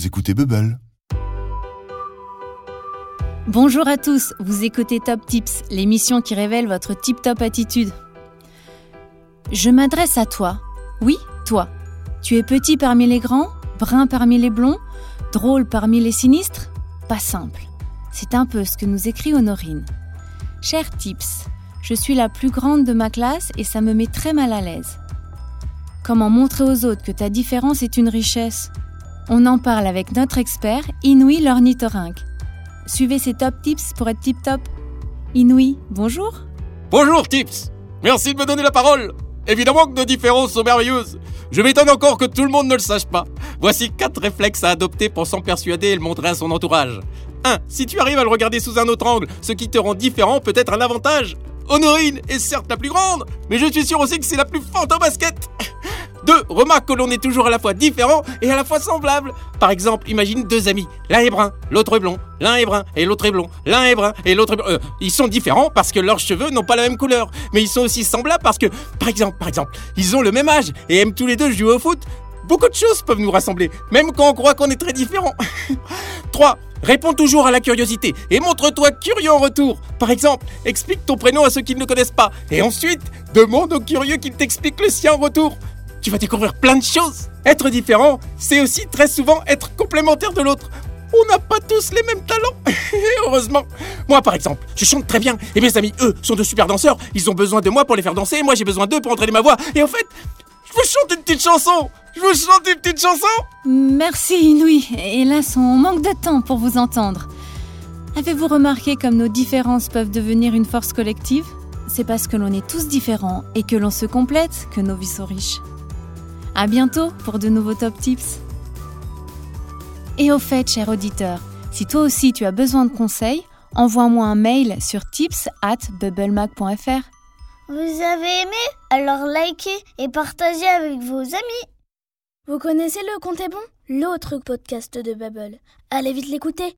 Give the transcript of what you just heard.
vous écoutez Bubble. Bonjour à tous, vous écoutez Top Tips, l'émission qui révèle votre tip-top attitude. Je m'adresse à toi. Oui, toi. Tu es petit parmi les grands, brun parmi les blonds, drôle parmi les sinistres? Pas simple. C'est un peu ce que nous écrit Honorine. Cher Tips, je suis la plus grande de ma classe et ça me met très mal à l'aise. Comment montrer aux autres que ta différence est une richesse? On en parle avec notre expert, Inouï l'ornithorynque. Suivez ces top tips pour être tip top. Inouï, bonjour. Bonjour Tips Merci de me donner la parole Évidemment que nos différences sont merveilleuses. Je m'étonne encore que tout le monde ne le sache pas. Voici quatre réflexes à adopter pour s'en persuader et le montrer à son entourage. 1. Si tu arrives à le regarder sous un autre angle, ce qui te rend différent peut être un avantage. Honorine est certes la plus grande, mais je suis sûr aussi que c'est la plus forte en basket. 2. Remarque que l'on est toujours à la fois différent et à la fois semblable. Par exemple, imagine deux amis. L'un est brun, l'autre est blond. L'un est brun et l'autre est blond. L'un est brun et l'autre est blond. Euh, ils sont différents parce que leurs cheveux n'ont pas la même couleur. Mais ils sont aussi semblables parce que, par exemple, par exemple, ils ont le même âge et aiment tous les deux jouer au foot. Beaucoup de choses peuvent nous rassembler, même quand on croit qu'on est très différents. 3. Réponds toujours à la curiosité et montre-toi curieux en retour. Par exemple, explique ton prénom à ceux qui ne le connaissent pas. Et ensuite, demande aux curieux qu'ils t'expliquent le sien en retour. Tu vas découvrir plein de choses. Être différent, c'est aussi très souvent être complémentaire de l'autre. On n'a pas tous les mêmes talents. Heureusement. Moi, par exemple, je chante très bien. Et mes amis, eux, sont de super danseurs. Ils ont besoin de moi pour les faire danser. Moi, j'ai besoin d'eux pour entraîner ma voix. Et en fait, je vous chante une petite chanson. Je vous chante une petite chanson. Merci Inouï. Hélas, on manque de temps pour vous entendre. Avez-vous remarqué comme nos différences peuvent devenir une force collective? C'est parce que l'on est tous différents et que l'on se complète que nos vies sont riches. À bientôt pour de nouveaux top tips. Et au fait, cher auditeur, si toi aussi tu as besoin de conseils, envoie-moi un mail sur tips at bubblemac.fr. Vous avez aimé? Alors likez et partagez avec vos amis. Vous connaissez le Compte est bon? L'autre podcast de Bubble. Allez vite l'écouter.